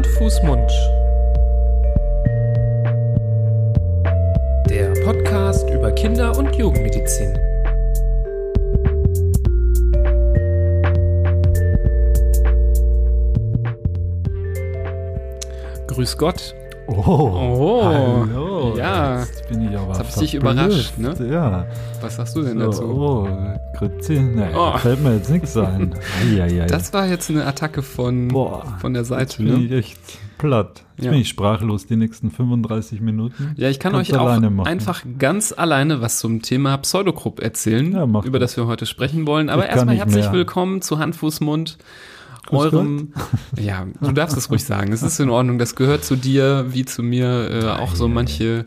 Hand, Fuß, Mund. Der Podcast über Kinder- und Jugendmedizin. Grüß Gott. Oh, Oh, hallo. ja. Jetzt bin ich aber Jetzt hab ich dich überrascht, ne? Ja. Was sagst du denn So, dazu? oh, Grüezi. Nee, Oh. fällt mir jetzt nichts ein. Eieiei. Das war jetzt eine Attacke von, Boah, von der jetzt Seite, bin ne? ich echt platt. Jetzt Ja. bin ich sprachlos die nächsten 35 Minuten. Ja, ich kann Kannst euch auch machen. einfach ganz alleine was zum Thema Pseudogrupp erzählen, Ja, über das. wir heute sprechen wollen. Aber erstmal herzlich mehr. willkommen zu Hand, Fuß, Mund. Grüß Eurem, ja, du darfst es ruhig sagen. Es ist in Ordnung. Das gehört zu dir, wie zu mir. Äh, auch so manche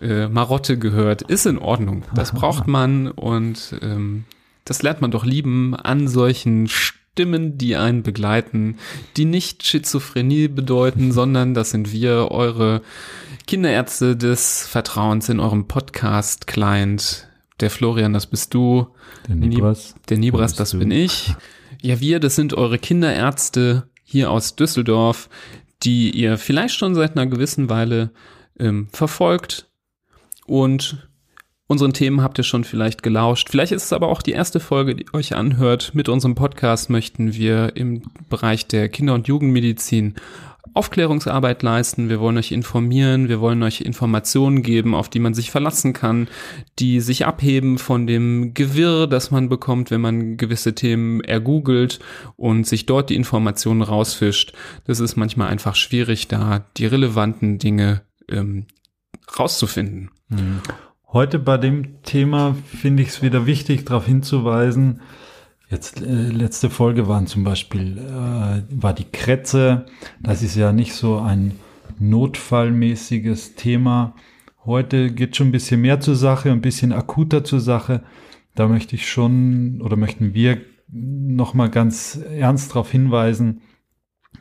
äh, Marotte gehört. Ist in Ordnung. Das braucht man und ähm, das lernt man doch lieben an solchen Stimmen, die einen begleiten, die nicht Schizophrenie bedeuten, sondern das sind wir, eure Kinderärzte des Vertrauens in eurem Podcast-Client. Der Florian, das bist du. Der Nibras. Der Nibras, das bin ich. Ja, wir, das sind eure Kinderärzte hier aus Düsseldorf, die ihr vielleicht schon seit einer gewissen Weile ähm, verfolgt und unseren Themen habt ihr schon vielleicht gelauscht. Vielleicht ist es aber auch die erste Folge, die euch anhört. Mit unserem Podcast möchten wir im Bereich der Kinder- und Jugendmedizin Aufklärungsarbeit leisten. Wir wollen euch informieren, wir wollen euch Informationen geben, auf die man sich verlassen kann, die sich abheben von dem Gewirr, das man bekommt, wenn man gewisse Themen ergoogelt und sich dort die Informationen rausfischt. Das ist manchmal einfach schwierig, da die relevanten Dinge ähm, rauszufinden. Mhm. Heute bei dem Thema finde ich es wieder wichtig, darauf hinzuweisen. Jetzt äh, letzte Folge waren zum Beispiel äh, war die Krätze. Das ist ja nicht so ein notfallmäßiges Thema. Heute geht schon ein bisschen mehr zur Sache, ein bisschen akuter zur Sache. Da möchte ich schon oder möchten wir noch mal ganz ernst darauf hinweisen,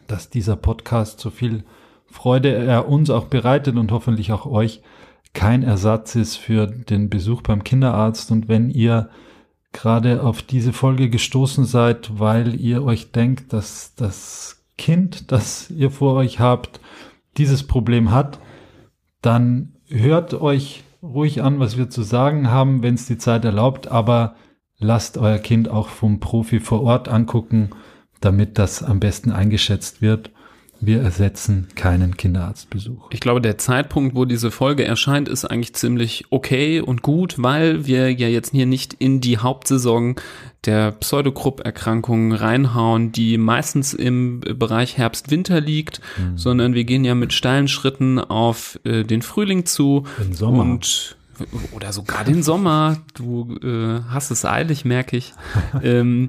dass dieser Podcast so viel Freude er uns auch bereitet und hoffentlich auch euch kein Ersatz ist für den Besuch beim Kinderarzt. Und wenn ihr gerade auf diese Folge gestoßen seid, weil ihr euch denkt, dass das Kind, das ihr vor euch habt, dieses Problem hat, dann hört euch ruhig an, was wir zu sagen haben, wenn es die Zeit erlaubt, aber lasst euer Kind auch vom Profi vor Ort angucken, damit das am besten eingeschätzt wird. Wir ersetzen keinen Kinderarztbesuch. Ich glaube, der Zeitpunkt, wo diese Folge erscheint, ist eigentlich ziemlich okay und gut, weil wir ja jetzt hier nicht in die Hauptsaison der Pseudogrupp-Erkrankungen reinhauen, die meistens im Bereich Herbst-Winter liegt, sondern wir gehen ja mit steilen Schritten auf äh, den Frühling zu Den Sommer. und oder sogar den Sommer. Du äh, hast es eilig, merke ich. ähm,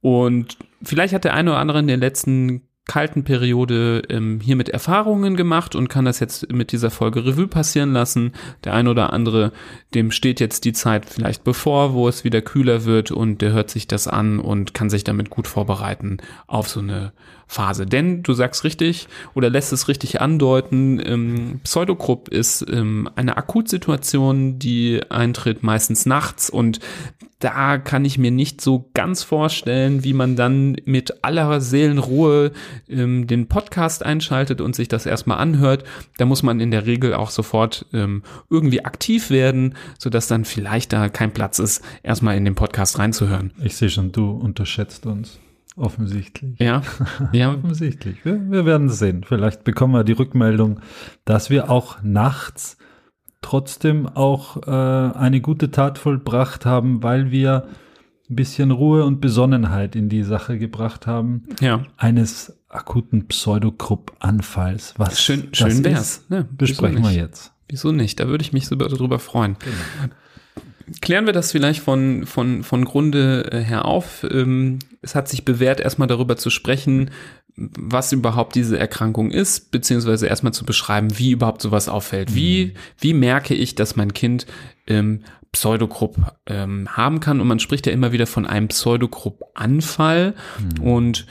und vielleicht hat der eine oder andere in der letzten kalten Periode ähm, hiermit Erfahrungen gemacht und kann das jetzt mit dieser Folge Revue passieren lassen. Der eine oder andere, dem steht jetzt die Zeit vielleicht bevor, wo es wieder kühler wird und der hört sich das an und kann sich damit gut vorbereiten auf so eine Phase. Denn du sagst richtig oder lässt es richtig andeuten, ähm, Pseudogrupp ist ähm, eine Akutsituation, die eintritt meistens nachts und da kann ich mir nicht so ganz vorstellen, wie man dann mit aller Seelenruhe ähm, den Podcast einschaltet und sich das erstmal anhört. Da muss man in der Regel auch sofort ähm, irgendwie aktiv werden, sodass dann vielleicht da kein Platz ist, erstmal in den Podcast reinzuhören. Ich sehe schon, du unterschätzt uns. Offensichtlich. Ja, ja, Offensichtlich. Wir, wir werden sehen. Vielleicht bekommen wir die Rückmeldung, dass wir auch nachts trotzdem auch äh, eine gute Tat vollbracht haben, weil wir ein bisschen Ruhe und Besonnenheit in die Sache gebracht haben. ja. Eines akuten Pseudogrupp-Anfalls. Was Schön, schön ist, wär's. Ne, besprechen wir jetzt. Wieso nicht? Da würde ich mich so darüber freuen. Klären wir das vielleicht von, von, von Grunde äh, her auf. Ähm, es hat sich bewährt, erstmal darüber zu sprechen, was überhaupt diese Erkrankung ist, beziehungsweise erstmal zu beschreiben, wie überhaupt sowas auffällt. Wie, wie merke ich, dass mein Kind ähm, Pseudogrupp ähm, haben kann? Und man spricht ja immer wieder von einem Pseudogrupp-Anfall. Und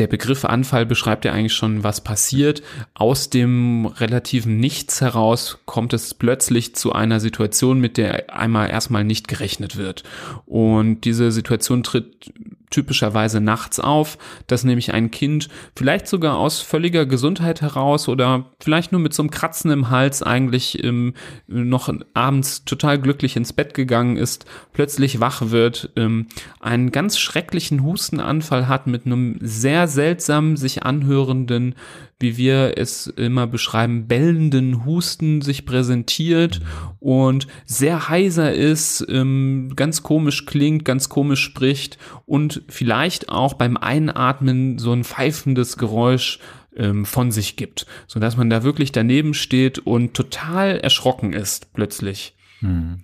der Begriff Anfall beschreibt ja eigentlich schon, was passiert. Aus dem relativen Nichts heraus kommt es plötzlich zu einer Situation, mit der einmal erstmal nicht gerechnet wird. Und diese Situation tritt typischerweise nachts auf, dass nämlich ein Kind vielleicht sogar aus völliger Gesundheit heraus oder vielleicht nur mit so einem Kratzen im Hals eigentlich ähm, noch abends total glücklich ins Bett gegangen ist, plötzlich wach wird, ähm, einen ganz schrecklichen Hustenanfall hat mit einem sehr seltsam sich anhörenden wie wir es immer beschreiben, bellenden Husten sich präsentiert und sehr heiser ist, ähm, ganz komisch klingt, ganz komisch spricht und vielleicht auch beim Einatmen so ein pfeifendes Geräusch ähm, von sich gibt, so dass man da wirklich daneben steht und total erschrocken ist plötzlich. Hm.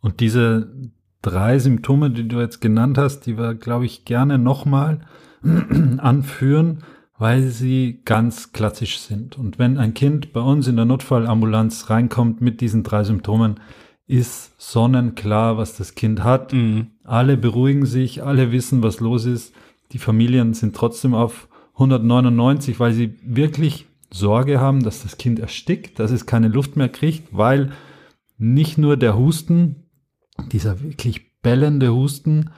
Und diese drei Symptome, die du jetzt genannt hast, die wir, glaube ich, gerne nochmal anführen weil sie ganz klassisch sind. Und wenn ein Kind bei uns in der Notfallambulanz reinkommt mit diesen drei Symptomen, ist sonnenklar, was das Kind hat. Mhm. Alle beruhigen sich, alle wissen, was los ist. Die Familien sind trotzdem auf 199, weil sie wirklich Sorge haben, dass das Kind erstickt, dass es keine Luft mehr kriegt, weil nicht nur der Husten, dieser wirklich bellende Husten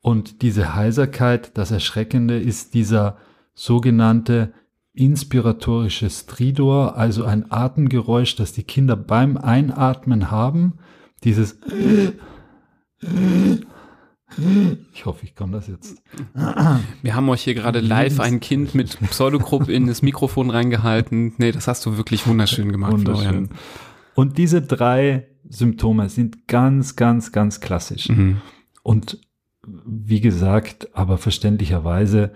und diese Heiserkeit, das Erschreckende ist dieser sogenannte inspiratorische Stridor, also ein Atemgeräusch, das die Kinder beim Einatmen haben. Dieses ich hoffe, ich kann das jetzt. Wir haben euch hier gerade live ein Kind mit Pseudogrupp in das Mikrofon reingehalten. Nee, das hast du wirklich wunderschön gemacht, wunderschön. Florian. Und diese drei Symptome sind ganz, ganz, ganz klassisch. Mhm. Und wie gesagt, aber verständlicherweise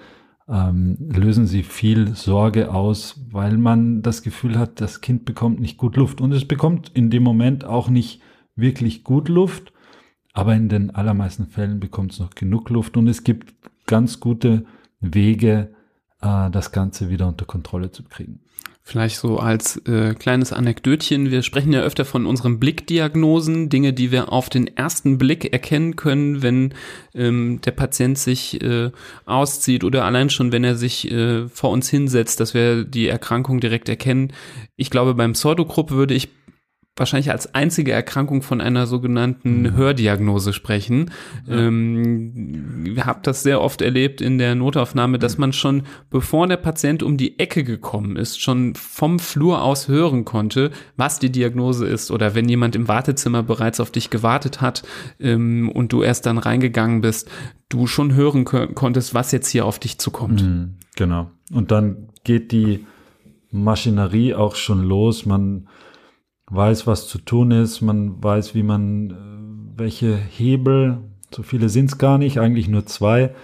ähm, lösen sie viel Sorge aus, weil man das Gefühl hat, das Kind bekommt nicht gut Luft. Und es bekommt in dem Moment auch nicht wirklich gut Luft, aber in den allermeisten Fällen bekommt es noch genug Luft und es gibt ganz gute Wege, äh, das Ganze wieder unter Kontrolle zu kriegen. Vielleicht so als äh, kleines Anekdötchen. Wir sprechen ja öfter von unseren Blickdiagnosen, Dinge, die wir auf den ersten Blick erkennen können, wenn ähm, der Patient sich äh, auszieht oder allein schon, wenn er sich äh, vor uns hinsetzt, dass wir die Erkrankung direkt erkennen. Ich glaube, beim Pseudogrupp würde ich wahrscheinlich als einzige Erkrankung von einer sogenannten mhm. Hördiagnose sprechen. Ja. Ähm, ich habe das sehr oft erlebt in der Notaufnahme, dass man schon, bevor der Patient um die Ecke gekommen ist, schon vom Flur aus hören konnte, was die Diagnose ist. Oder wenn jemand im Wartezimmer bereits auf dich gewartet hat ähm, und du erst dann reingegangen bist, du schon hören konntest, was jetzt hier auf dich zukommt. Mhm, genau. Und dann geht die Maschinerie auch schon los. Man weiß, was zu tun ist, man weiß, wie man, äh, welche Hebel, so viele sind es gar nicht, eigentlich nur zwei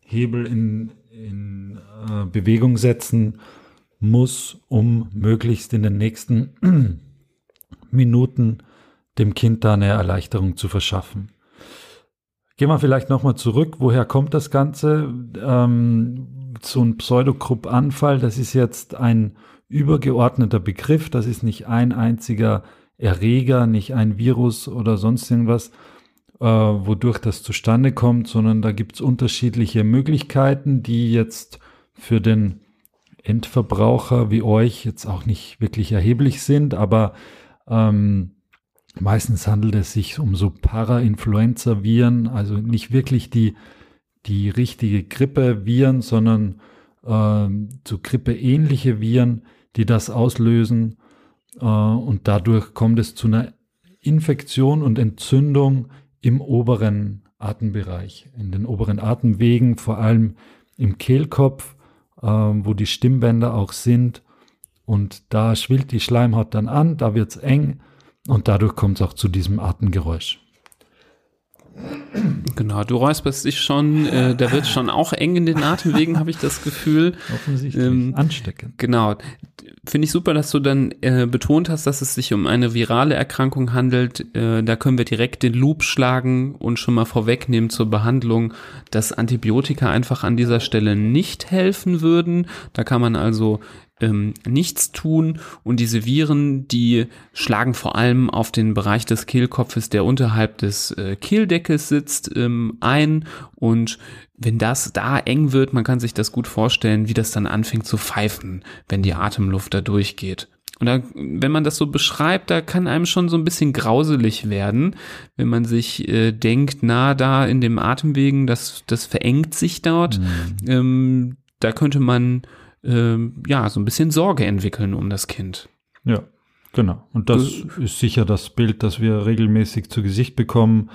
Hebel in, in äh, Bewegung setzen muss, um möglichst in den nächsten Minuten dem Kind da eine Erleichterung zu verschaffen. Gehen wir vielleicht nochmal zurück. Woher kommt das Ganze? Ähm, so ein Pseudogrupp-Anfall, das ist jetzt ein übergeordneter Begriff. Das ist nicht ein einziger Erreger, nicht ein Virus oder sonst irgendwas, äh, wodurch das zustande kommt, sondern da gibt es unterschiedliche Möglichkeiten, die jetzt für den Endverbraucher wie euch jetzt auch nicht wirklich erheblich sind, aber ähm, meistens handelt es sich um so Para-Influenza-Viren, also nicht wirklich die, die richtige Grippe-Viren, sondern ähm, so Grippe-ähnliche Viren, die das auslösen. Äh, und dadurch kommt es zu einer Infektion und Entzündung im oberen Atembereich, in den oberen Atemwegen, vor allem im Kehlkopf, äh, wo die Stimmbänder auch sind. Und da schwillt die Schleimhaut dann an, da wird es eng und dadurch kommt es auch zu diesem Atemgeräusch. Genau, du räusperst dich schon, äh, da wird schon auch eng in den Atemwegen, habe ich das Gefühl. Offensichtlich ähm, ansteckend. Genau. Finde ich super, dass du dann äh, betont hast, dass es sich um eine virale Erkrankung handelt. Äh, da können wir direkt den Loop schlagen und schon mal vorwegnehmen zur Behandlung, dass Antibiotika einfach an dieser Stelle nicht helfen würden. Da kann man also ähm, nichts tun und diese Viren, die schlagen vor allem auf den Bereich des Kehlkopfes, der unterhalb des äh, Kehldeckes sitzt, ähm, ein und wenn das da eng wird, man kann sich das gut vorstellen, wie das dann anfängt zu pfeifen, wenn die Atemluft da durchgeht. und da, wenn man das so beschreibt, da kann einem schon so ein bisschen grauselig werden, wenn man sich äh, denkt, na, da in dem Atemwegen, das, das verengt sich dort. Mhm. Ähm, da könnte man ähm, ja so ein bisschen Sorge entwickeln um das Kind. Ja, genau. Und das du, ist sicher das Bild, das wir regelmäßig zu Gesicht bekommen.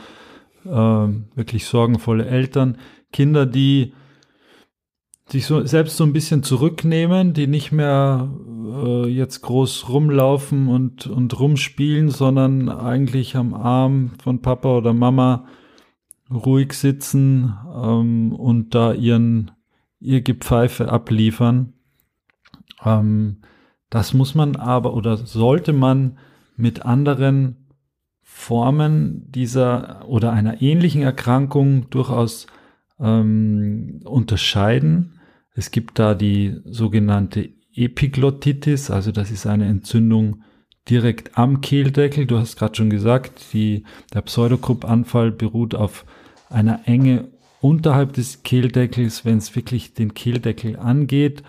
Ähm, wirklich sorgenvolle Eltern, Kinder, die sich so selbst so ein bisschen zurücknehmen, die nicht mehr äh, jetzt groß rumlaufen und, und rumspielen, sondern eigentlich am Arm von Papa oder Mama ruhig sitzen ähm, und da ihren ihr Gepfeife abliefern. Ähm, das muss man aber oder sollte man mit anderen Formen dieser oder einer ähnlichen Erkrankung durchaus ähm, unterscheiden. Es gibt da die sogenannte Epiglottitis, also das ist eine Entzündung direkt am Kehldeckel. Du hast gerade schon gesagt, die, der Pseudokrupp-Anfall beruht auf einer Enge unterhalb des Kehldeckels. Wenn es wirklich den Kehldeckel angeht,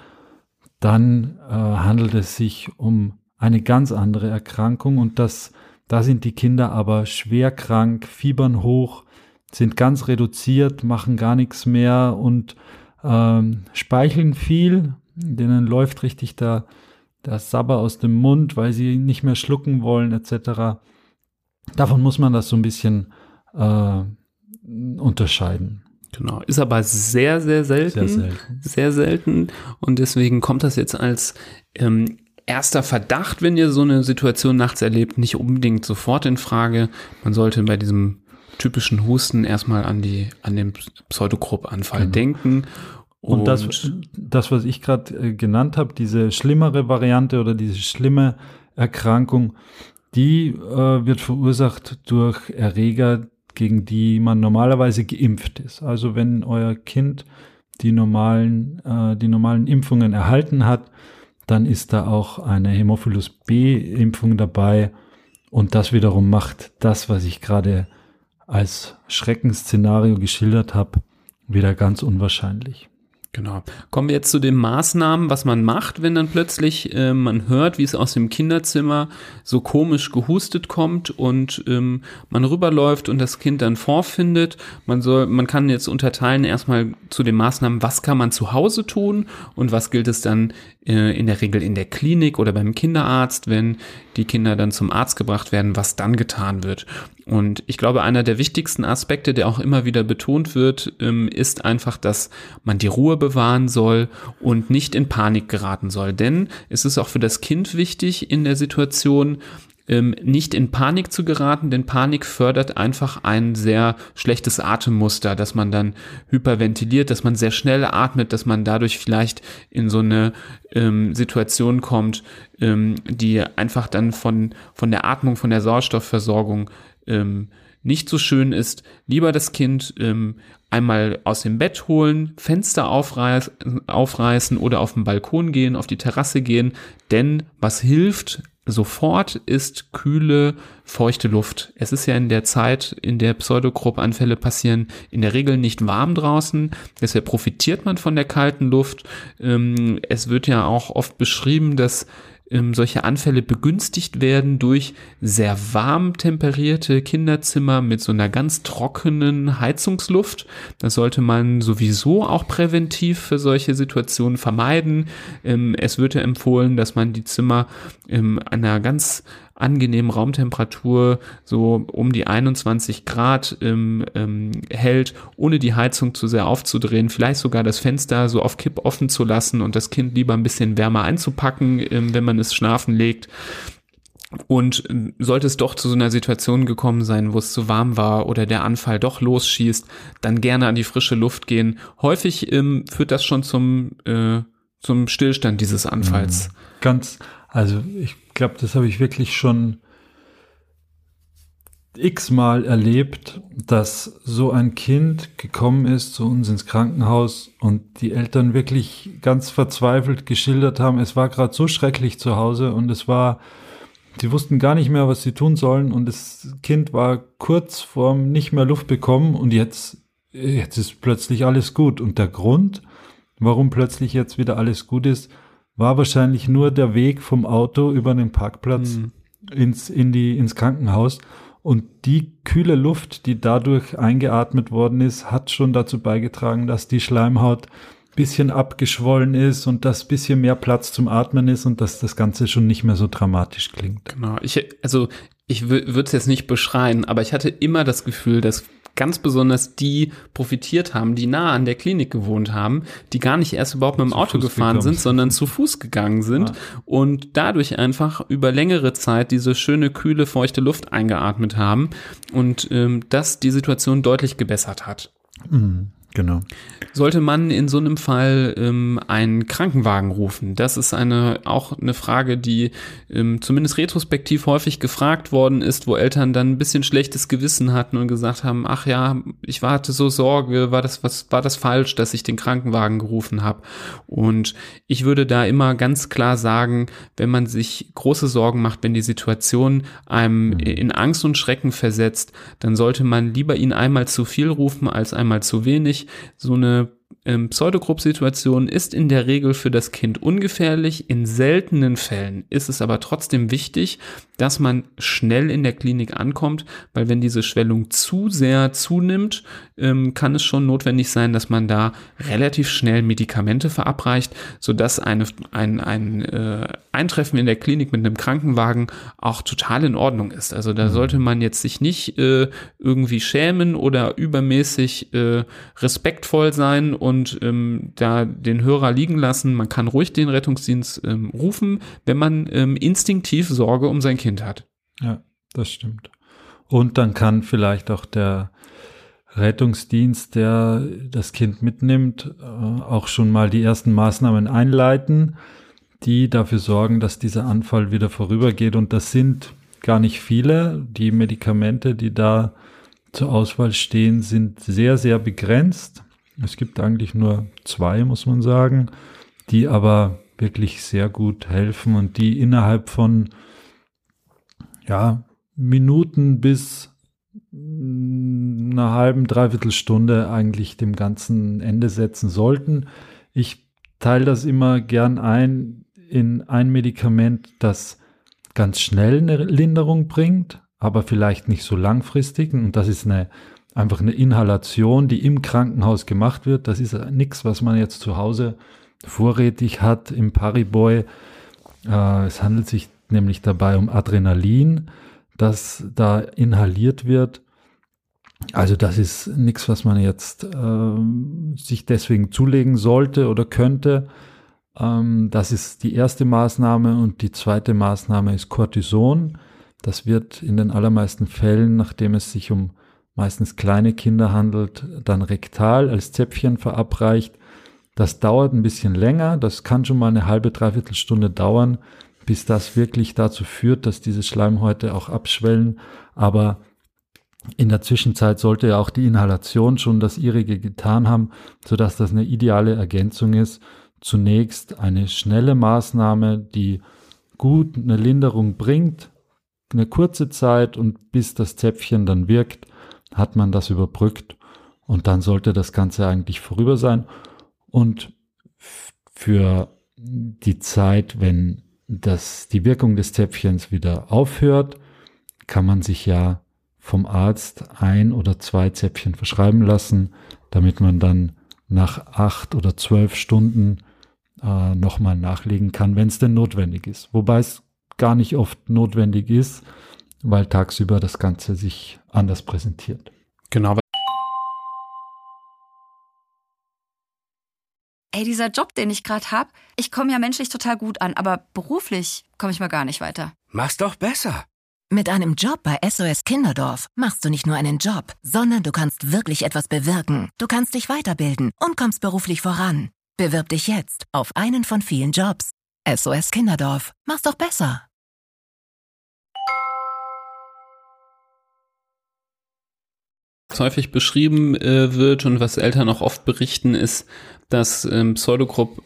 dann äh, handelt es sich um eine ganz andere Erkrankung und das, da sind die Kinder aber schwer krank, fiebern hoch, sind ganz reduziert, machen gar nichts mehr und ähm, speicheln viel, denen läuft richtig der, der Sabber aus dem Mund, weil sie nicht mehr schlucken wollen, etc. Davon muss man das so ein bisschen äh, unterscheiden. Genau, ist aber sehr, sehr selten. Sehr selten. Sehr selten. Und deswegen kommt das jetzt als ähm, erster Verdacht, wenn ihr so eine Situation nachts erlebt, nicht unbedingt sofort in Frage. Man sollte bei diesem typischen Husten erstmal an die, an den Pseudogrupp-Anfall genau. denken. Und, und, das, das, was ich gerade äh, genannt habe, diese schlimmere Variante oder diese schlimme Erkrankung, die äh, wird verursacht durch Erreger, gegen die man normalerweise geimpft ist. Also wenn euer Kind die normalen, äh, die normalen Impfungen erhalten hat, dann ist da auch eine Hämophilus B-Impfung dabei. Und das wiederum macht das, was ich gerade als Schreckensszenario geschildert habe, wieder ganz unwahrscheinlich. Genau. Kommen wir jetzt zu den Maßnahmen, was man macht, wenn dann plötzlich äh, man hört, wie es aus dem Kinderzimmer so komisch gehustet kommt und ähm, man rüberläuft und das Kind dann vorfindet. Man soll, man kann jetzt unterteilen erstmal zu den Maßnahmen, was kann man zu Hause tun und was gilt es dann äh, in der Regel in der Klinik oder beim Kinderarzt, wenn die Kinder dann zum Arzt gebracht werden, was dann getan wird. Und ich glaube, einer der wichtigsten Aspekte, der auch immer wieder betont wird, ähm, ist einfach, dass man die Ruhe bewahren soll und nicht in Panik geraten soll. Denn es ist auch für das Kind wichtig in der Situation, ähm, nicht in Panik zu geraten, denn Panik fördert einfach ein sehr schlechtes Atemmuster, dass man dann hyperventiliert, dass man sehr schnell atmet, dass man dadurch vielleicht in so eine ähm, Situation kommt, ähm, die einfach dann von, von der Atmung, von der Sauerstoffversorgung ähm, nicht so schön ist, lieber das Kind ähm, einmal aus dem Bett holen, Fenster aufreiß, aufreißen oder auf den Balkon gehen, auf die Terrasse gehen, denn was hilft sofort ist kühle, feuchte Luft. Es ist ja in der Zeit, in der Pseudogrupp-Anfälle passieren, in der Regel nicht warm draußen. Deshalb profitiert man von der kalten Luft. Ähm, es wird ja auch oft beschrieben, dass ähm, solche Anfälle begünstigt werden durch sehr warm temperierte Kinderzimmer mit so einer ganz trockenen Heizungsluft. Das sollte man sowieso auch präventiv für solche Situationen vermeiden. Ähm, es wird ja empfohlen, dass man die Zimmer ähm, einer ganz angenehmen Raumtemperatur so um die 21 Grad ähm, ähm, hält, ohne die Heizung zu sehr aufzudrehen, vielleicht sogar das Fenster so auf Kipp offen zu lassen und das Kind lieber ein bisschen wärmer einzupacken, ähm, wenn man es schlafen legt. Und ähm, sollte es doch zu so einer Situation gekommen sein, wo es zu warm war oder der Anfall doch losschießt, dann gerne an die frische Luft gehen. Häufig ähm, führt das schon zum, äh, zum Stillstand dieses Anfalls. Mhm. Ganz, also ich glaube, das habe ich wirklich schon x-mal erlebt, dass so ein Kind gekommen ist zu uns ins Krankenhaus und die Eltern wirklich ganz verzweifelt geschildert haben, es war gerade so schrecklich zu Hause und es war, sie wussten gar nicht mehr, was sie tun sollen und das Kind war kurz vorm nicht mehr Luft bekommen und jetzt, jetzt ist plötzlich alles gut. Und der Grund, warum plötzlich jetzt wieder alles gut ist, war wahrscheinlich nur der Weg vom Auto über den Parkplatz mhm. ins, in die, ins Krankenhaus. Und die kühle Luft, die dadurch eingeatmet worden ist, hat schon dazu beigetragen, dass die Schleimhaut bisschen abgeschwollen ist und dass bisschen mehr Platz zum Atmen ist und dass das Ganze schon nicht mehr so dramatisch klingt. Genau. Ich, also ich würde es jetzt nicht beschreien, aber ich hatte immer das Gefühl, dass ganz besonders die profitiert haben, die nah an der Klinik gewohnt haben, die gar nicht erst überhaupt mit dem zu Auto Fuß gefahren gekommen. sind, sondern zu Fuß gegangen sind ja. und dadurch einfach über längere Zeit diese schöne, kühle, feuchte Luft eingeatmet haben und ähm, das die Situation deutlich gebessert hat. Mhm. Genau. Sollte man in so einem Fall ähm, einen Krankenwagen rufen? Das ist eine auch eine Frage, die ähm, zumindest retrospektiv häufig gefragt worden ist, wo Eltern dann ein bisschen schlechtes Gewissen hatten und gesagt haben: Ach ja, ich hatte so Sorge, war das was war das falsch, dass ich den Krankenwagen gerufen habe? Und ich würde da immer ganz klar sagen, wenn man sich große Sorgen macht, wenn die Situation einem mhm. in Angst und Schrecken versetzt, dann sollte man lieber ihn einmal zu viel rufen als einmal zu wenig so eine ähm, Pseudogrupp-Situation ist in der Regel für das Kind ungefährlich. In seltenen Fällen ist es aber trotzdem wichtig, dass man schnell in der Klinik ankommt, weil wenn diese Schwellung zu sehr zunimmt, ähm, kann es schon notwendig sein, dass man da relativ schnell Medikamente verabreicht, sodass eine, ein, ein äh, Eintreffen in der Klinik mit einem Krankenwagen auch total in Ordnung ist. Also da mhm. sollte man jetzt sich nicht äh, irgendwie schämen oder übermäßig äh, respektvoll sein und ähm, da den Hörer liegen lassen. Man kann ruhig den Rettungsdienst ähm, rufen, wenn man ähm, instinktiv Sorge um sein Kind hat. Ja, das stimmt. Und dann kann vielleicht auch der Rettungsdienst, der das Kind mitnimmt, äh, auch schon mal die ersten Maßnahmen einleiten, die dafür sorgen, dass dieser Anfall wieder vorübergeht. Und das sind gar nicht viele. Die Medikamente, die da zur Auswahl stehen, sind sehr, sehr begrenzt. Es gibt eigentlich nur zwei, muss man sagen, die aber wirklich sehr gut helfen und die innerhalb von ja, Minuten bis einer halben, dreiviertel Stunde eigentlich dem ganzen Ende setzen sollten. Ich teile das immer gern ein in ein Medikament, das ganz schnell eine Linderung bringt, aber vielleicht nicht so langfristig. Und das ist eine einfach eine Inhalation, die im Krankenhaus gemacht wird. Das ist nichts, was man jetzt zu Hause vorrätig hat im Pariboy. Äh, es handelt sich nämlich dabei um Adrenalin, das da inhaliert wird. Also das ist nichts, was man jetzt äh, sich deswegen zulegen sollte oder könnte. Ähm, das ist die erste Maßnahme und die zweite Maßnahme ist Cortison. Das wird in den allermeisten Fällen, nachdem es sich um meistens kleine Kinder handelt, dann rektal als Zäpfchen verabreicht. Das dauert ein bisschen länger, das kann schon mal eine halbe, dreiviertel Stunde dauern, bis das wirklich dazu führt, dass diese Schleimhäute auch abschwellen. Aber in der Zwischenzeit sollte ja auch die Inhalation schon das ihrige getan haben, sodass das eine ideale Ergänzung ist. Zunächst eine schnelle Maßnahme, die gut eine Linderung bringt, eine kurze Zeit und bis das Zäpfchen dann wirkt, hat man das überbrückt und dann sollte das Ganze eigentlich vorüber sein. Und für die Zeit, wenn das, die Wirkung des Zäpfchens wieder aufhört, kann man sich ja vom Arzt ein oder zwei Zäpfchen verschreiben lassen, damit man dann nach acht oder zwölf Stunden äh, nochmal nachlegen kann, wenn es denn notwendig ist. Wobei es gar nicht oft notwendig ist, weil tagsüber das Ganze sich anders präsentiert. Genau. Ey, dieser Job, den ich gerade habe, ich komme ja menschlich total gut an, aber beruflich komme ich mal gar nicht weiter. Mach's doch besser. Mit einem Job bei SOS Kinderdorf machst du nicht nur einen Job, sondern du kannst wirklich etwas bewirken. Du kannst dich weiterbilden und kommst beruflich voran. Bewirb dich jetzt auf einen von vielen Jobs. SOS Kinderdorf. Mach's doch besser. Häufig beschrieben äh, wird und was Eltern auch oft berichten, ist, dass ähm, Pseudogrupp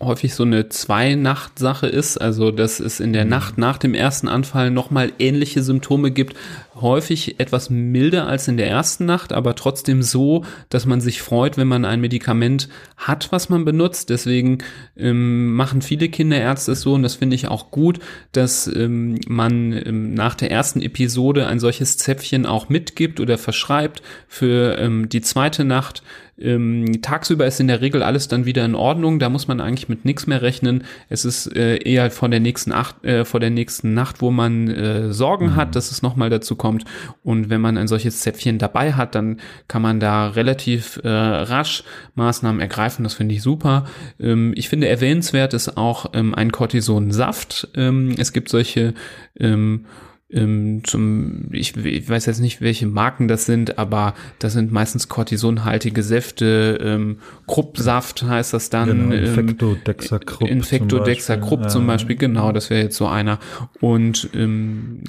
häufig so eine Zwei-Nacht-Sache ist, also dass es in der mhm. Nacht nach dem ersten Anfall nochmal ähnliche Symptome gibt, häufig etwas milder als in der ersten Nacht, aber trotzdem so, dass man sich freut, wenn man ein Medikament hat, was man benutzt. Deswegen ähm, machen viele Kinderärzte es so und das finde ich auch gut, dass ähm, man ähm, nach der ersten Episode ein solches Zäpfchen auch mitgibt oder verschreibt für ähm, die zweite Nacht ähm, tagsüber ist in der Regel alles dann wieder in Ordnung, da muss man eigentlich mit nichts mehr rechnen. Es ist äh, eher vor der nächsten Acht, äh, vor der nächsten Nacht, wo man äh, Sorgen mhm. hat, dass es nochmal dazu kommt. Und wenn man ein solches Zäpfchen dabei hat, dann kann man da relativ äh, rasch Maßnahmen ergreifen. Das finde ich super. Ähm, ich finde erwähnenswert ist auch ähm, ein Cortisonsaft. Ähm, es gibt solche ähm, ähm, zum, ich, ich, weiß jetzt nicht, welche Marken das sind, aber das sind meistens kortisonhaltige Säfte, ähm, Kruppsaft heißt das dann. Genau, Infectodexacrupp. Ähm, Infectodexacrupp zum, Beispiel, genau, das wäre jetzt so einer. Und ähm,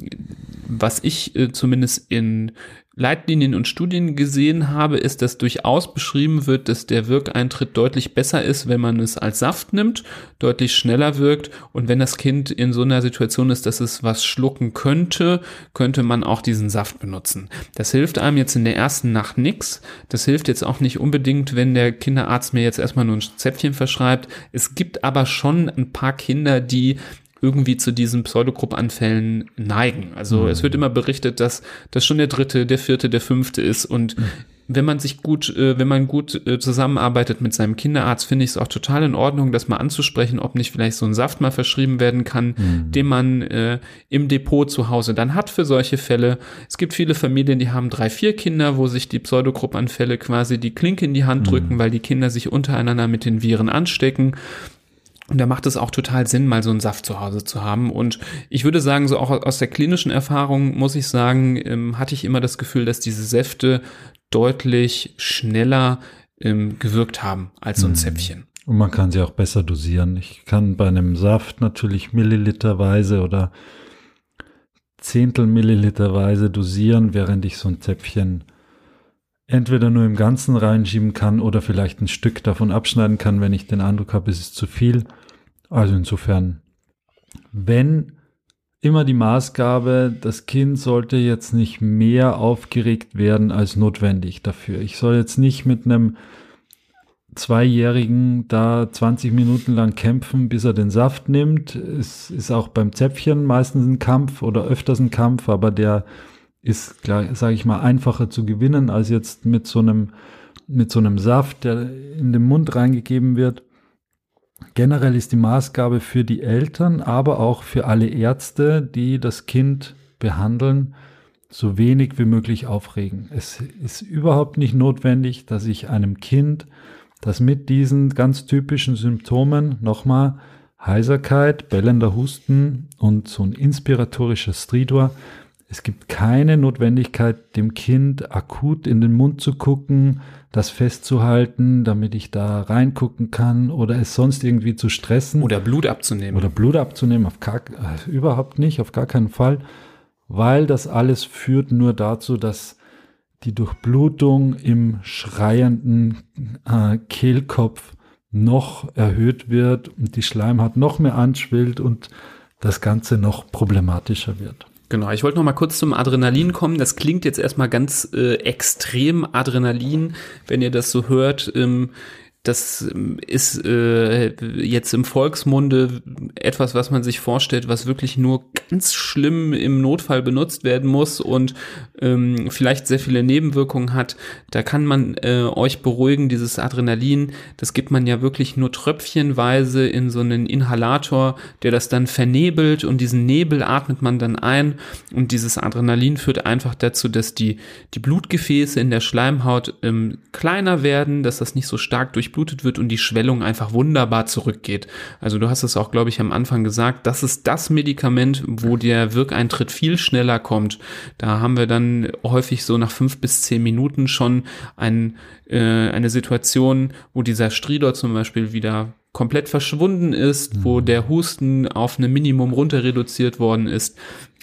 was ich äh, zumindest in Leitlinien und Studien gesehen habe, ist, dass durchaus beschrieben wird, dass der Wirkeintritt deutlich besser ist, wenn man es als Saft nimmt, deutlich schneller wirkt und wenn das Kind in so einer Situation ist, dass es was schlucken könnte, könnte man auch diesen Saft benutzen. Das hilft einem jetzt in der ersten Nacht nix. Das hilft jetzt auch nicht unbedingt, wenn der Kinderarzt mir jetzt erstmal nur ein Zäpfchen verschreibt. Es gibt aber schon ein paar Kinder, die irgendwie zu diesen Pseudogruppanfällen neigen. Also mhm. es wird immer berichtet, dass das schon der dritte, der vierte, der fünfte ist und mhm. wenn man sich gut, äh, wenn man gut äh, zusammenarbeitet mit seinem Kinderarzt, finde ich es auch total in Ordnung, das mal anzusprechen, ob nicht vielleicht so ein Saft mal verschrieben werden kann, mhm. den man äh, im Depot zu Hause dann hat für solche Fälle. Es gibt viele Familien, die haben drei, vier Kinder, wo sich die Pseudogruppanfälle quasi die Klinke in die Hand mhm. drücken, weil die Kinder sich untereinander mit den Viren anstecken. Und da macht es auch total Sinn, mal so einen Saft zu Hause zu haben. Und ich würde sagen, so auch aus der klinischen Erfahrung muss ich sagen, ähm, hatte ich immer das Gefühl, dass diese Säfte deutlich schneller ähm, gewirkt haben als so ein mhm. Zäpfchen. Und man kann sie auch besser dosieren. Ich kann bei einem Saft natürlich Milliliterweise oder Zehntel Milliliterweise dosieren, während ich so ein Zäpfchen entweder nur im Ganzen reinschieben kann oder vielleicht ein Stück davon abschneiden kann, wenn ich den Eindruck habe, es ist zu viel. Also insofern, wenn immer die Maßgabe, das Kind sollte jetzt nicht mehr aufgeregt werden als notwendig dafür. Ich soll jetzt nicht mit einem Zweijährigen da 20 Minuten lang kämpfen, bis er den Saft nimmt. Es ist auch beim Zäpfchen meistens ein Kampf oder öfters ein Kampf, aber der ist, sage ich mal, einfacher zu gewinnen als jetzt mit so einem mit so einem Saft, der in den Mund reingegeben wird. Generell ist die Maßgabe für die Eltern, aber auch für alle Ärzte, die das Kind behandeln, so wenig wie möglich aufregen. Es ist überhaupt nicht notwendig, dass ich einem Kind, das mit diesen ganz typischen Symptomen nochmal Heiserkeit, bellender Husten und so ein inspiratorischer Stridor, es gibt keine Notwendigkeit, dem Kind akut in den Mund zu gucken, das festzuhalten, damit ich da reingucken kann oder es sonst irgendwie zu stressen. Oder Blut abzunehmen. Oder Blut abzunehmen, auf gar, äh, überhaupt nicht, auf gar keinen Fall, weil das alles führt nur dazu, dass die Durchblutung im schreienden äh, Kehlkopf noch erhöht wird und die Schleimhaut noch mehr anschwillt und das Ganze noch problematischer wird. Genau, ich wollte noch mal kurz zum Adrenalin kommen. Das klingt jetzt erstmal ganz äh, extrem Adrenalin, wenn ihr das so hört. Ähm, das ähm, ist äh, jetzt im Volksmunde etwas, was man sich vorstellt, was wirklich nur ganz schlimm im Notfall benutzt werden muss und ähm, vielleicht sehr viele Nebenwirkungen hat. Da kann man äh, euch beruhigen, dieses Adrenalin, das gibt man ja wirklich nur tröpfchenweise in so einen Inhalator, der das dann vernebelt und diesen Nebel atmet man dann ein und dieses Adrenalin führt einfach dazu, dass die, die Blutgefäße in der Schleimhaut ähm, kleiner werden, dass das nicht so stark durch durchblutet wird und die Schwellung einfach wunderbar zurückgeht. Also du hast es auch, glaube ich, am Anfang gesagt, das ist das Medikament, wo der Wirkeintritt viel schneller kommt. Da haben wir dann häufig so nach fünf bis zehn Minuten schon ein, äh, eine Situation, wo dieser Stridor zum Beispiel wieder komplett verschwunden ist, wo mhm. der Husten auf ein Minimum runter reduziert worden ist.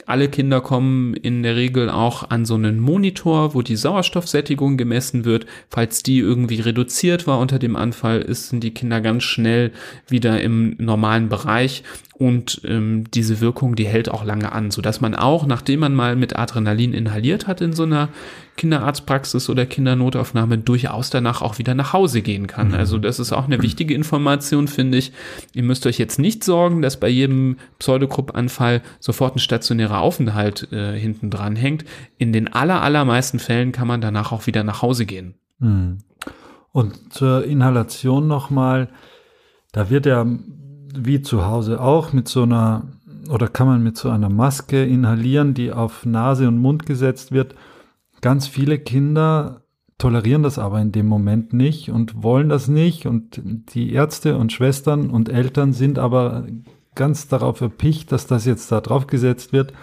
Alle Kinder kommen in der Regel auch an so einen Monitor, wo die Sauerstoffsättigung gemessen wird. Falls die irgendwie reduziert war unter dem Anfall, ist, sind die Kinder ganz schnell wieder im normalen Bereich und ähm, diese Wirkung, die hält auch lange an, so dass man auch, nachdem man mal mit Adrenalin inhaliert hat in so einer Kinderarztpraxis oder Kindernotaufnahme, durchaus danach auch wieder nach Hause gehen kann. Mhm. Also das ist auch eine wichtige Information, finde ich. Ihr müsst euch jetzt nicht sorgen, dass bei jedem Pseudogruppanfall sofort ein stationärer Aufenthalt äh, hinten dran hängt. In den aller, allermeisten Fällen kann man danach auch wieder nach Hause gehen. Mhm. Und zur Inhalation nochmal, da wird ja wie zu Hause auch mit so einer oder kann man mit so einer Maske inhalieren, die auf Nase und Mund gesetzt wird. Ganz viele Kinder tolerieren das aber in dem Moment nicht und wollen das nicht und die Ärzte und Schwestern und Eltern sind aber ganz darauf erpicht, dass das jetzt da drauf gesetzt wird,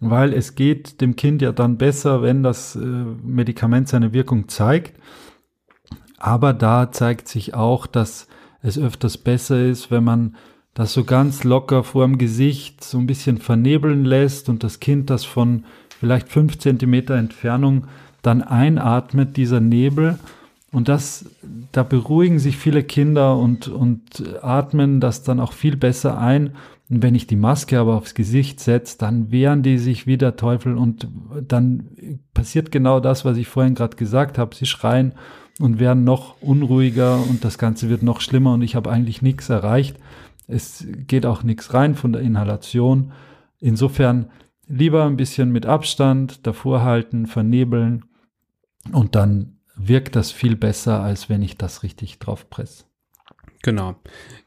weil es geht dem Kind ja dann besser, wenn das äh, Medikament seine Wirkung zeigt. Aber da zeigt sich auch, dass es öfters besser ist, wenn man das so ganz locker vor dem Gesicht so ein bisschen vernebeln lässt und das Kind das von vielleicht fünf Zentimeter Entfernung dann einatmet, dieser Nebel. Und das, da beruhigen sich viele Kinder und, und atmen das dann auch viel besser ein. Und wenn ich die Maske aber aufs Gesicht setze, dann wehren die sich wie der Teufel und dann passiert genau das, was ich vorhin gerade gesagt habe. Sie schreien und werden noch unruhiger und das Ganze wird noch schlimmer und ich habe eigentlich nichts erreicht. Es geht auch nichts rein von der Inhalation. Insofern lieber ein bisschen mit Abstand davor halten, vernebeln und dann wirkt das viel besser, als wenn ich das richtig drauf presse. Genau.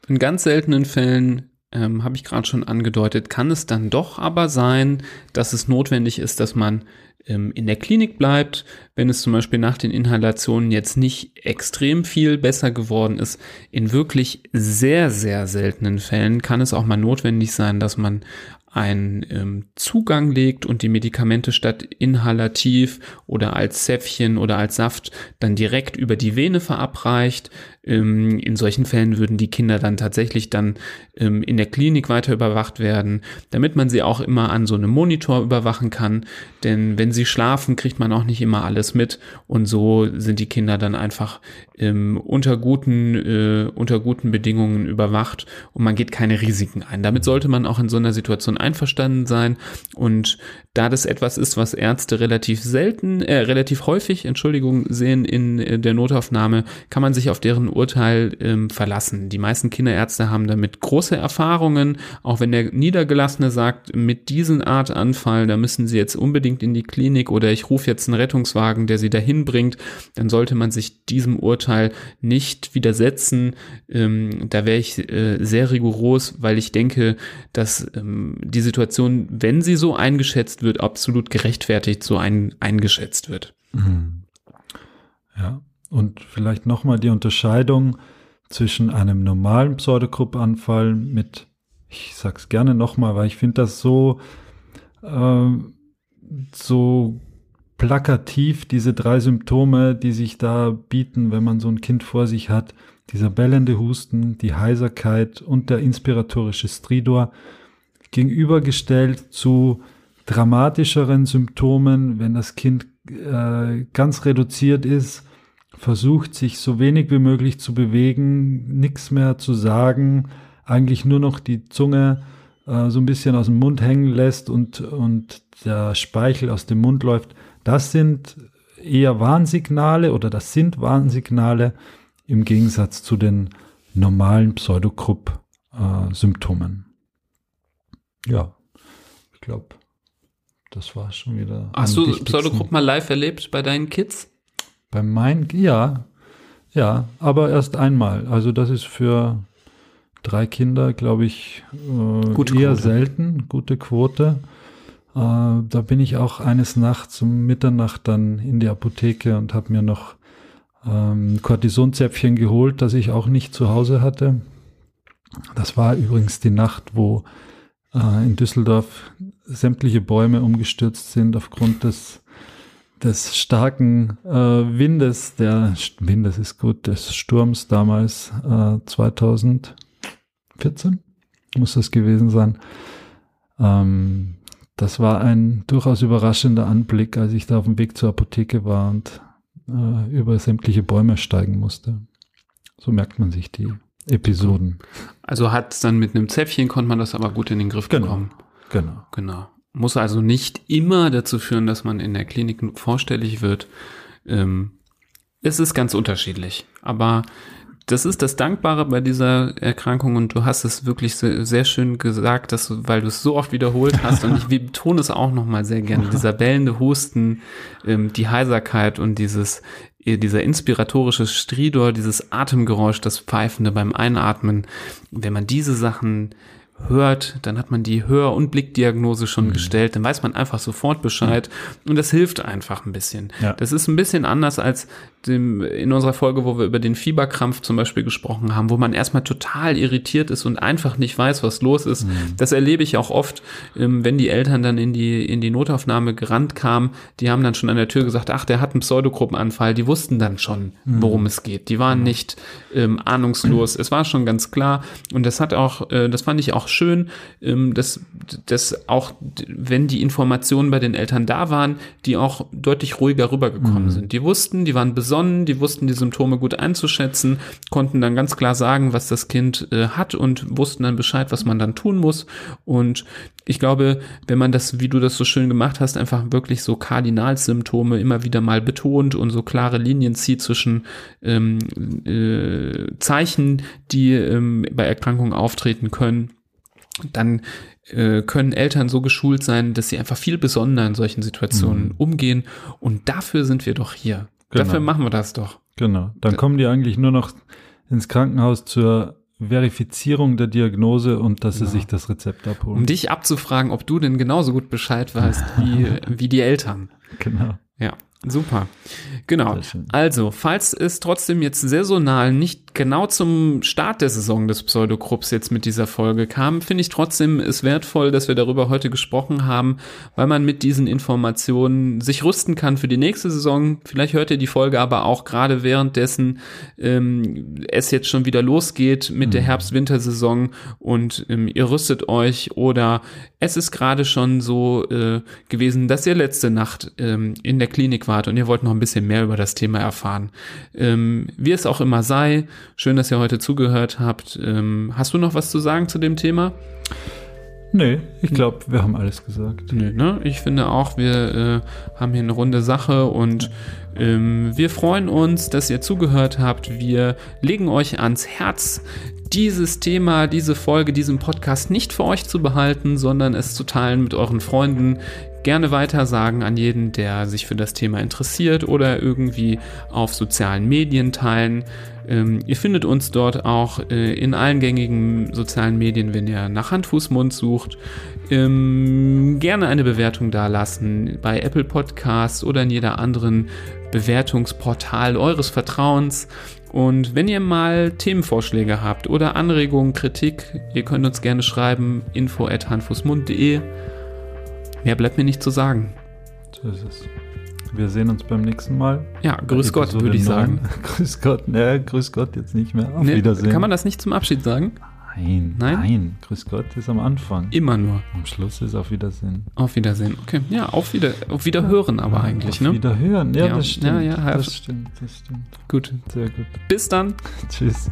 In ganz seltenen Fällen ähm, habe ich gerade schon angedeutet, kann es dann doch aber sein, dass es notwendig ist, dass man ähm, in der Klinik bleibt, wenn es zum Beispiel nach den Inhalationen jetzt nicht extrem viel besser geworden ist. In wirklich sehr, sehr seltenen Fällen kann es auch mal notwendig sein, dass man einen ähm, Zugang legt und die Medikamente statt inhalativ oder als Zäpfchen oder als Saft dann direkt über die Vene verabreicht. Ähm, in solchen Fällen würden die Kinder dann tatsächlich dann ähm, in der Klinik weiter überwacht werden, damit man sie auch immer an so einem Monitor überwachen kann. Denn wenn sie schlafen, kriegt man auch nicht immer alles mit und so sind die Kinder dann einfach ähm, unter guten äh, unter guten Bedingungen überwacht und man geht keine Risiken ein. Damit sollte man auch in so einer Situation einverstanden sein und da das etwas ist, was Ärzte relativ selten, äh, relativ häufig, Entschuldigung, sehen in äh, der Notaufnahme, kann man sich auf deren Urteil ähm, verlassen. Die meisten Kinderärzte haben damit große Erfahrungen, auch wenn der Niedergelassene sagt, mit diesen Art Anfall, da müssen sie jetzt unbedingt in die Klinik oder ich rufe jetzt einen Rettungswagen, der sie dahin bringt, dann sollte man sich diesem Urteil nicht widersetzen. Ähm, da wäre ich äh, sehr rigoros, weil ich denke, dass ähm, die Situation, wenn sie so eingeschätzt wird, absolut gerechtfertigt so ein, eingeschätzt wird. Mhm. Ja, und vielleicht nochmal die Unterscheidung zwischen einem normalen Pseudogruppanfall mit, ich sag's gerne nochmal, weil ich finde das so, äh, so plakativ, diese drei Symptome, die sich da bieten, wenn man so ein Kind vor sich hat, dieser bellende Husten, die Heiserkeit und der inspiratorische Stridor, gegenübergestellt zu dramatischeren Symptomen, wenn das Kind äh, ganz reduziert ist, versucht sich so wenig wie möglich zu bewegen, nichts mehr zu sagen, eigentlich nur noch die Zunge äh, so ein bisschen aus dem Mund hängen lässt und, und der Speichel aus dem Mund läuft. Das sind eher Warnsignale oder das sind Warnsignale im Gegensatz zu den normalen Pseudogrupp-Symptomen. Äh, ja, ich glaube, das war schon wieder. Hast du Pseudogrupp mal live erlebt bei deinen Kids? Bei meinen, ja, ja, aber erst einmal. Also das ist für drei Kinder, glaube ich, äh, gute eher Quote. selten, gute Quote. Äh, da bin ich auch eines Nachts um Mitternacht dann in die Apotheke und habe mir noch ähm, Kortisonzäpfchen geholt, das ich auch nicht zu Hause hatte. Das war übrigens die Nacht, wo äh, in Düsseldorf sämtliche Bäume umgestürzt sind aufgrund des, des starken äh, Windes, der Windes ist gut, des Sturms damals äh, 2014 muss das gewesen sein. Ähm, das war ein durchaus überraschender Anblick, als ich da auf dem Weg zur Apotheke war und äh, über sämtliche Bäume steigen musste. So merkt man sich die Episoden. Also hat dann mit einem Zäpfchen konnte man das aber gut in den Griff Genau. bekommen. Genau. Genau. Muss also nicht immer dazu führen, dass man in der Klinik vorstellig wird. Ähm, es ist ganz unterschiedlich. Aber das ist das Dankbare bei dieser Erkrankung und du hast es wirklich sehr, schön gesagt, dass du, weil du es so oft wiederholt hast und ich betone es auch nochmal sehr gerne, dieser bellende Husten, ähm, die Heiserkeit und dieses, äh, dieser inspiratorische Stridor, dieses Atemgeräusch, das Pfeifende beim Einatmen, wenn man diese Sachen hört, dann hat man die Hör- und Blickdiagnose schon gestellt, dann weiß man einfach sofort Bescheid und das hilft einfach ein bisschen. Ja. Das ist ein bisschen anders als dem, in unserer Folge, wo wir über den Fieberkrampf zum Beispiel gesprochen haben, wo man erstmal total irritiert ist und einfach nicht weiß, was los ist. Das erlebe ich auch oft, ähm, wenn die Eltern dann in die, in die Notaufnahme gerannt kamen, die haben dann schon an der Tür gesagt, ach, der hat einen Pseudogruppenanfall, die wussten dann schon, worum es geht. Die waren nicht ähm, ahnungslos. Es war schon ganz klar und das hat auch, äh, das fand ich auch schön, ähm, dass, dass auch, wenn die Informationen bei den Eltern da waren, die auch deutlich ruhiger rübergekommen sind. Die wussten, die waren besonnen, die wussten die Symptome gut einzuschätzen, konnten dann ganz klar sagen, was das Kind äh, hat und wussten dann Bescheid, was man dann tun muss. Und ich glaube, wenn man das, wie du das so schön gemacht hast, einfach wirklich so Kardinalsymptome immer wieder mal betont und so klare Linien zieht zwischen ähm, äh, Zeichen, die ähm, bei Erkrankungen auftreten können, dann äh, können Eltern so geschult sein, dass sie einfach viel besonderer in solchen Situationen umgehen. Und dafür sind wir doch hier. Genau. Dafür machen wir das doch. Genau. Dann kommen die eigentlich nur noch ins Krankenhaus zur Verifizierung der Diagnose und dass sie sich das Rezept abholen. Um dich abzufragen, ob du denn genauso gut Bescheid weißt wie, wie die Eltern. genau. Ja, super. Genau. Also, falls es trotzdem jetzt saisonal nicht genau zum Start der Saison des Pseudogrupps jetzt mit dieser Folge kam, finde ich trotzdem es wertvoll, dass wir darüber heute gesprochen haben, weil man mit diesen Informationen sich rüsten kann für die nächste Saison. Vielleicht hört ihr die Folge aber auch gerade währenddessen ähm, es jetzt schon wieder losgeht mit der Herbst-Wintersaison und ähm, ihr rüstet euch oder es ist gerade schon so äh, gewesen, dass ihr letzte Nacht ähm, in der Klinik wart und ihr wollt noch ein bisschen mehr über das Thema erfahren. Ähm, wie es auch immer sei, schön, dass ihr heute zugehört habt. Ähm, hast du noch was zu sagen zu dem Thema? Nee, ich glaube, wir haben alles gesagt. Nö, ne? Ich finde auch, wir äh, haben hier eine runde Sache und ähm, wir freuen uns, dass ihr zugehört habt. Wir legen euch ans Herz, dieses Thema, diese Folge, diesen Podcast nicht für euch zu behalten, sondern es zu teilen mit euren Freunden. Gerne weitersagen an jeden, der sich für das Thema interessiert oder irgendwie auf sozialen Medien teilen. Ähm, ihr findet uns dort auch äh, in allen gängigen sozialen Medien, wenn ihr nach Hand, Fuß, Mund sucht. Ähm, gerne eine Bewertung dalassen bei Apple Podcasts oder in jeder anderen Bewertungsportal eures Vertrauens. Und wenn ihr mal Themenvorschläge habt oder Anregungen, Kritik, ihr könnt uns gerne schreiben, info at handfußmund.de. Mehr bleibt mir nicht zu sagen. So ist es. Wir sehen uns beim nächsten Mal. Ja, grüß Gott, würde ich 9. sagen. grüß Gott, ne, grüß Gott jetzt nicht mehr. Auf nee, Wiedersehen. Kann man das nicht zum Abschied sagen? Nein, nein, nein. Grüß Gott ist am Anfang. Immer nur. Am Schluss ist auf Wiedersehen. Auf Wiedersehen, okay. Ja, auf, wieder, auf Wiederhören aber ja, eigentlich, auf ne? Auf Wiederhören, ja, ja, das stimmt. Ja, ja, das stimmt, das stimmt. Gut. Sehr gut. Bis dann. Tschüss.